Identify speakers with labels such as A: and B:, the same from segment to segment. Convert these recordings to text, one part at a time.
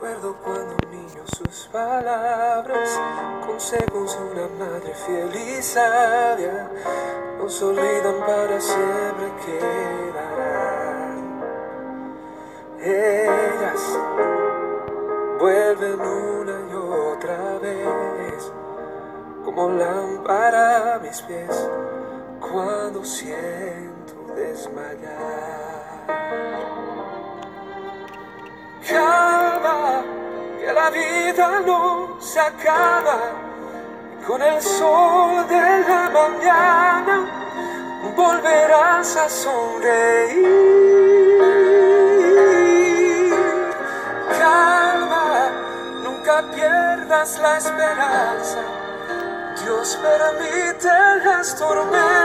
A: Recuerdo cuando un niño sus palabras, consejos de una madre fiel y sabia, nos olvidan para siempre quedarán. Ellas vuelven una y otra vez, como lámpara a mis pies, cuando siento desmayar. La vida no se acaba. Con el sol de la mañana volverás a sonreír. Calma, nunca pierdas la esperanza. Dios permite las tormentas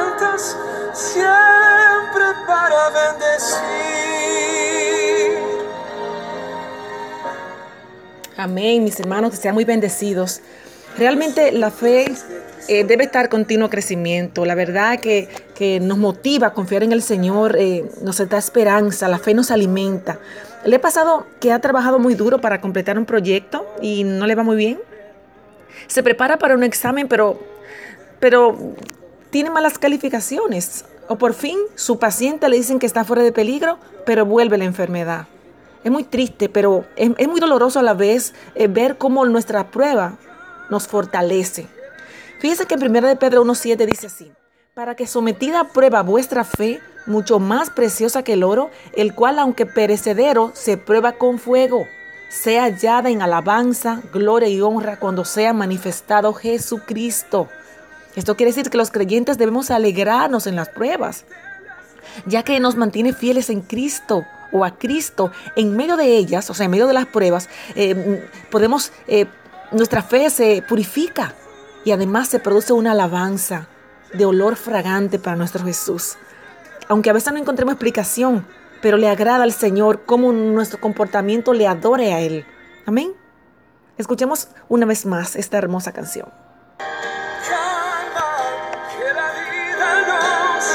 B: Amén, mis hermanos, que sean muy bendecidos. Realmente la fe eh, debe estar continuo crecimiento. La verdad que, que, nos motiva a confiar en el Señor, eh, nos da esperanza, la fe nos alimenta. ¿Le ha pasado que ha trabajado muy duro para completar un proyecto y no le va muy bien? Se prepara para un examen, pero, pero tiene malas calificaciones. O por fin su paciente le dicen que está fuera de peligro, pero vuelve la enfermedad. Es muy triste, pero es, muy doloroso a la vez eh, ver cómo nuestra prueba nos fortalece. Fíjese que en 1 de Pedro 1.7 dice así, para que sometida a prueba vuestra fe, mucho más preciosa que el oro, el cual aunque perecedero, se prueba con fuego, sea hallada en alabanza, gloria y honra cuando sea manifestado Jesucristo. Esto quiere decir que los creyentes debemos alegrarnos en las pruebas, ya que nos mantiene fieles en Cristo o a Cristo en medio de ellas, o sea, en medio de las pruebas, eh, podemos, eh, nuestra fe se purifica y además se produce una alabanza de olor fragante para nuestro Jesús. Aunque a veces no encontremos explicación, pero le agrada al Señor cómo nuestro comportamiento le adore a Él. Amén. Escuchemos una vez más esta hermosa canción. Calma, que la vida nos